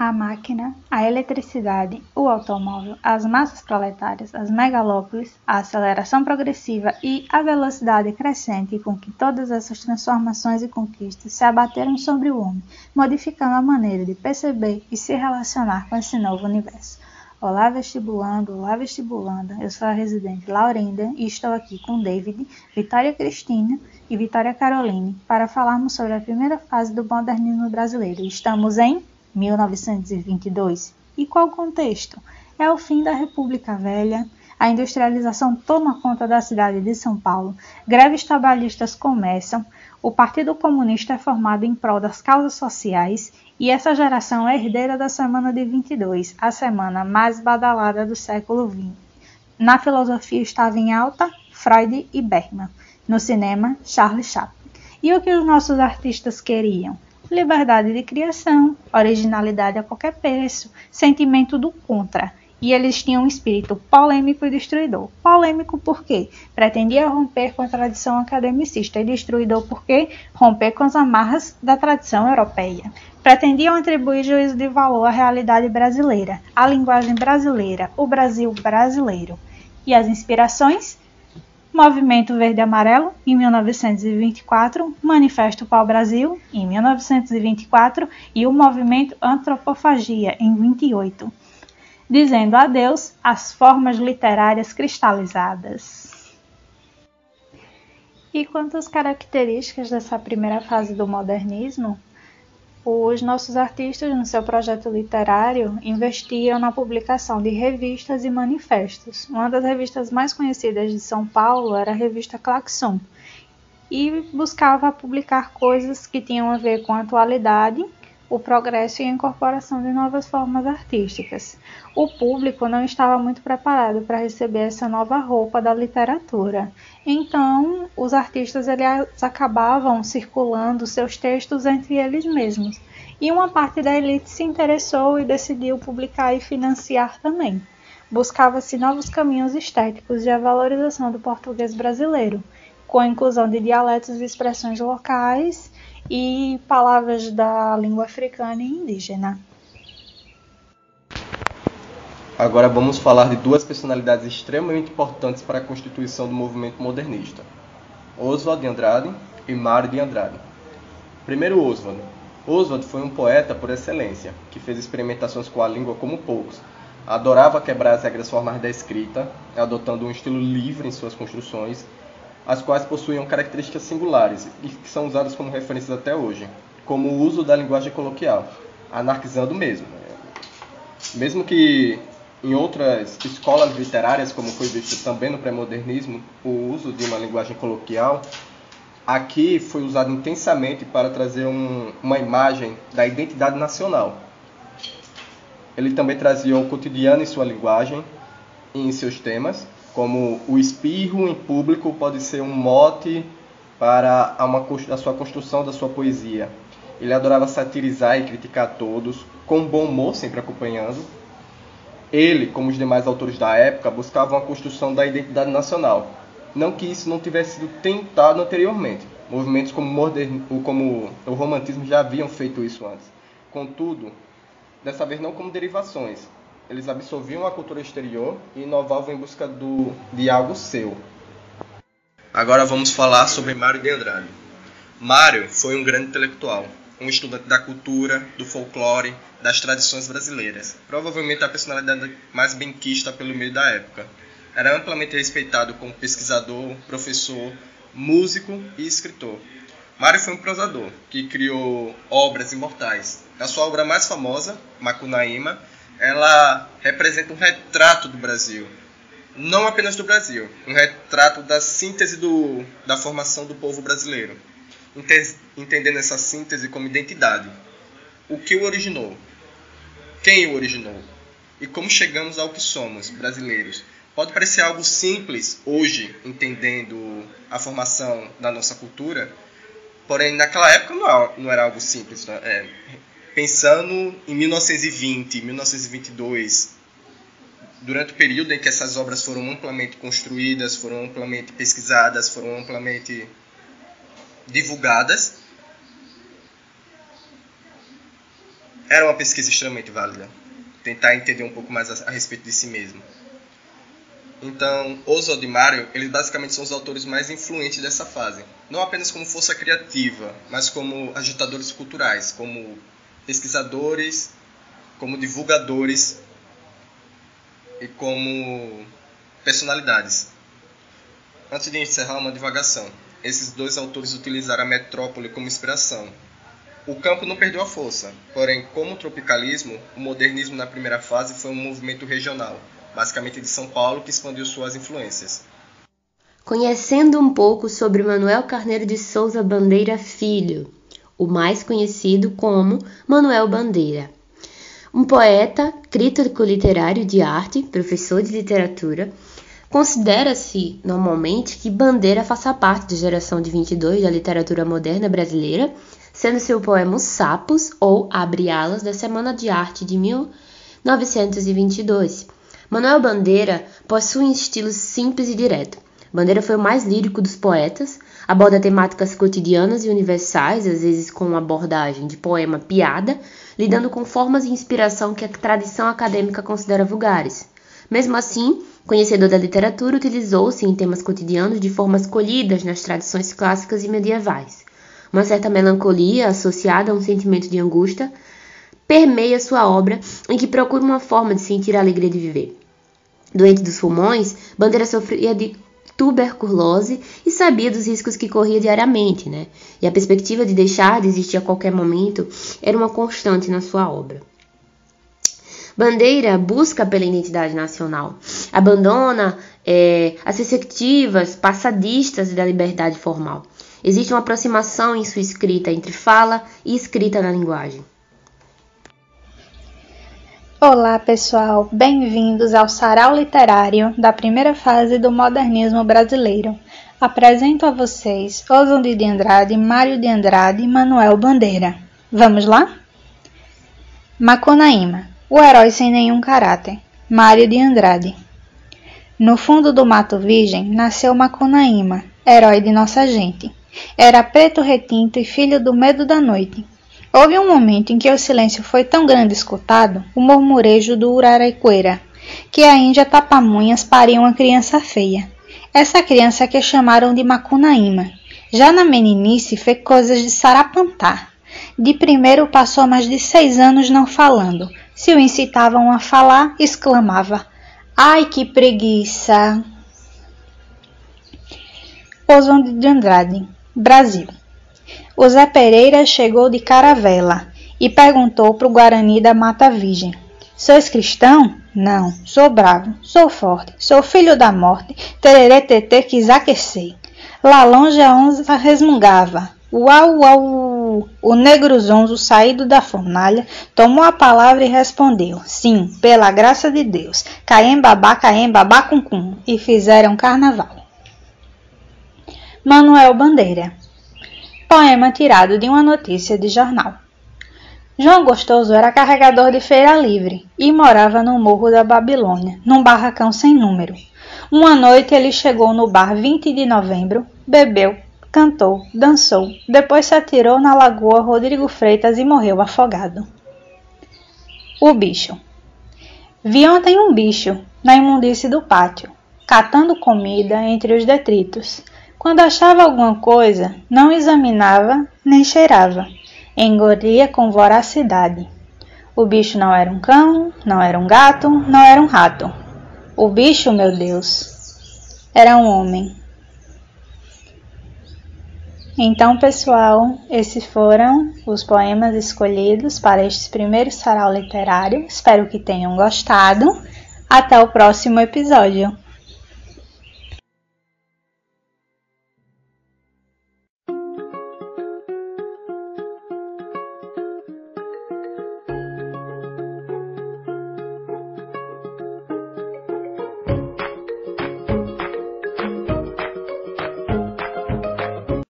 a máquina, a eletricidade, o automóvel, as massas proletárias, as megalópolis, a aceleração progressiva e a velocidade crescente com que todas essas transformações e conquistas se abateram sobre o homem, modificando a maneira de perceber e se relacionar com esse novo universo. Olá vestibulando, olá vestibulanda, eu sou a residente Laurinda e estou aqui com David, Vitória Cristina e Vitória Caroline para falarmos sobre a primeira fase do modernismo brasileiro. Estamos em 1922. E qual o contexto? É o fim da República Velha, a industrialização toma conta da cidade de São Paulo, greves trabalhistas começam, o Partido Comunista é formado em prol das causas sociais e essa geração é herdeira da Semana de 22, a semana mais badalada do século XX. Na filosofia estava em alta Freud e Bergman, no cinema Charles Chaplin. E o que os nossos artistas queriam? Liberdade de criação, originalidade a qualquer preço, sentimento do contra. E eles tinham um espírito polêmico e destruidor. Polêmico porque pretendia romper com a tradição academicista e destruidor porque romper com as amarras da tradição europeia. Pretendiam atribuir juízo de valor à realidade brasileira, à linguagem brasileira, o Brasil brasileiro. E as inspirações? Movimento Verde Amarelo, em 1924, Manifesto Pau Brasil, em 1924, e o Movimento Antropofagia, em 28, dizendo adeus às formas literárias cristalizadas. E quanto às características dessa primeira fase do modernismo, os nossos artistas, no seu projeto literário, investiam na publicação de revistas e manifestos. Uma das revistas mais conhecidas de São Paulo era a revista Claxon, e buscava publicar coisas que tinham a ver com a atualidade, o progresso e a incorporação de novas formas artísticas. O público não estava muito preparado para receber essa nova roupa da literatura. Então, os artistas eles acabavam circulando seus textos entre eles mesmos. E uma parte da elite se interessou e decidiu publicar e financiar também. Buscava-se novos caminhos estéticos e a valorização do português brasileiro, com a inclusão de dialetos e expressões locais e palavras da língua africana e indígena. Agora vamos falar de duas personalidades extremamente importantes para a constituição do movimento modernista: Oswald de Andrade e Mário de Andrade. Primeiro Oswald. Oswald foi um poeta por excelência, que fez experimentações com a língua como poucos. Adorava quebrar as regras formais da escrita, adotando um estilo livre em suas construções as quais possuíam características singulares e que são usadas como referências até hoje, como o uso da linguagem coloquial, anarquizando mesmo. Mesmo que em outras escolas literárias, como foi visto também no pré-modernismo, o uso de uma linguagem coloquial, aqui foi usado intensamente para trazer um, uma imagem da identidade nacional. Ele também trazia o cotidiano em sua linguagem e em seus temas, como o espirro em público pode ser um mote para uma, a sua construção da sua poesia. Ele adorava satirizar e criticar todos, com bom humor sempre acompanhando. Ele, como os demais autores da época, buscavam a construção da identidade nacional. Não que isso não tivesse sido tentado anteriormente. Movimentos como, modern, como o romantismo já haviam feito isso antes. Contudo, dessa vez não como derivações, eles absorviam a cultura exterior e inovavam em busca do, de algo seu. Agora vamos falar sobre Mário de Andrade. Mário foi um grande intelectual, um estudante da cultura, do folclore, das tradições brasileiras. Provavelmente a personalidade mais benquista pelo meio da época. Era amplamente respeitado como pesquisador, professor, músico e escritor. Mário foi um prosador que criou obras imortais. A sua obra mais famosa, Macunaíma, ela representa um retrato do Brasil. Não apenas do Brasil, um retrato da síntese do, da formação do povo brasileiro. Entendendo essa síntese como identidade. O que o originou? Quem o originou? E como chegamos ao que somos, brasileiros? Pode parecer algo simples hoje, entendendo a formação da nossa cultura, porém naquela época não era algo simples. Né? É, pensando em 1920, 1922, durante o período em que essas obras foram amplamente construídas, foram amplamente pesquisadas, foram amplamente divulgadas, era uma pesquisa extremamente válida. Tentar entender um pouco mais a, a respeito de si mesmo. Então, Oswald e Mário, eles basicamente são os autores mais influentes dessa fase. Não apenas como força criativa, mas como agitadores culturais, como pesquisadores, como divulgadores e como personalidades. Antes de encerrar, uma divagação. Esses dois autores utilizaram a metrópole como inspiração. O campo não perdeu a força, porém, como o tropicalismo, o modernismo na primeira fase foi um movimento regional, basicamente de São Paulo, que expandiu suas influências. Conhecendo um pouco sobre Manuel Carneiro de Souza Bandeira Filho, o mais conhecido como Manuel Bandeira. Um poeta, crítico literário de arte, professor de literatura, considera-se normalmente que Bandeira faça parte da geração de 22 da literatura moderna brasileira, sendo seu poema Os Sapos ou Abre Alas da Semana de Arte de 1922 Manuel Bandeira possui um estilo simples e direto. Bandeira foi o mais lírico dos poetas, aborda temáticas cotidianas e universais, às vezes com uma abordagem de poema piada, lidando com formas de inspiração que a tradição acadêmica considera vulgares. Mesmo assim, conhecedor da literatura, utilizou-se em temas cotidianos de formas colhidas nas tradições clássicas e medievais. Uma certa melancolia associada a um sentimento de angústia permeia sua obra, em que procura uma forma de sentir a alegria de viver. Doente dos pulmões, Bandeira sofria de tuberculose e sabia dos riscos que corria diariamente, né? E a perspectiva de deixar de existir a qualquer momento era uma constante na sua obra. Bandeira busca pela identidade nacional, abandona é, as perspectivas passadistas da liberdade formal. Existe uma aproximação em sua escrita entre fala e escrita na linguagem. Olá, pessoal, bem-vindos ao Sarau Literário da primeira fase do modernismo brasileiro. Apresento a vocês Oswald de Andrade, Mário de Andrade e Manuel Bandeira. Vamos lá? Macunaíma, o herói sem nenhum caráter. Mário de Andrade. No fundo do Mato Virgem nasceu Macunaíma, herói de nossa gente. Era preto retinto e filho do medo da noite. Houve um momento em que o silêncio foi tão grande escutado, o murmurejo do uraraiqueira, que a índia Tapamunhas pariu uma criança feia. Essa criança que chamaram de Macunaíma. Já na meninice fez coisas de sarapantá. De primeiro passou mais de seis anos não falando. Se o incitavam a falar, exclamava: Ai, que preguiça! Oswald de Andrade, Brasil. O Zé Pereira chegou de caravela e perguntou para o Guarani da Mata Virgem: Sois cristão? Não, sou bravo, sou forte, sou filho da morte, tererê tetê quis aquecer. Lá longe a onça resmungava. Uau, uau! O negro zonzo, saído da fornalha, tomou a palavra e respondeu: Sim, pela graça de Deus. Caem babá, caem babá cum, cum. E fizeram carnaval. Manuel Bandeira Poema tirado de uma notícia de jornal. João Gostoso era carregador de feira livre e morava no Morro da Babilônia, num barracão sem número. Uma noite ele chegou no bar 20 de novembro, bebeu, cantou, dançou, depois se atirou na lagoa Rodrigo Freitas e morreu afogado. O bicho. Vi ontem um bicho na imundície do pátio, catando comida entre os detritos. Quando achava alguma coisa, não examinava nem cheirava, engolia com voracidade. O bicho não era um cão, não era um gato, não era um rato. O bicho, meu Deus, era um homem. Então, pessoal, esses foram os poemas escolhidos para este primeiro sarau literário. Espero que tenham gostado. Até o próximo episódio.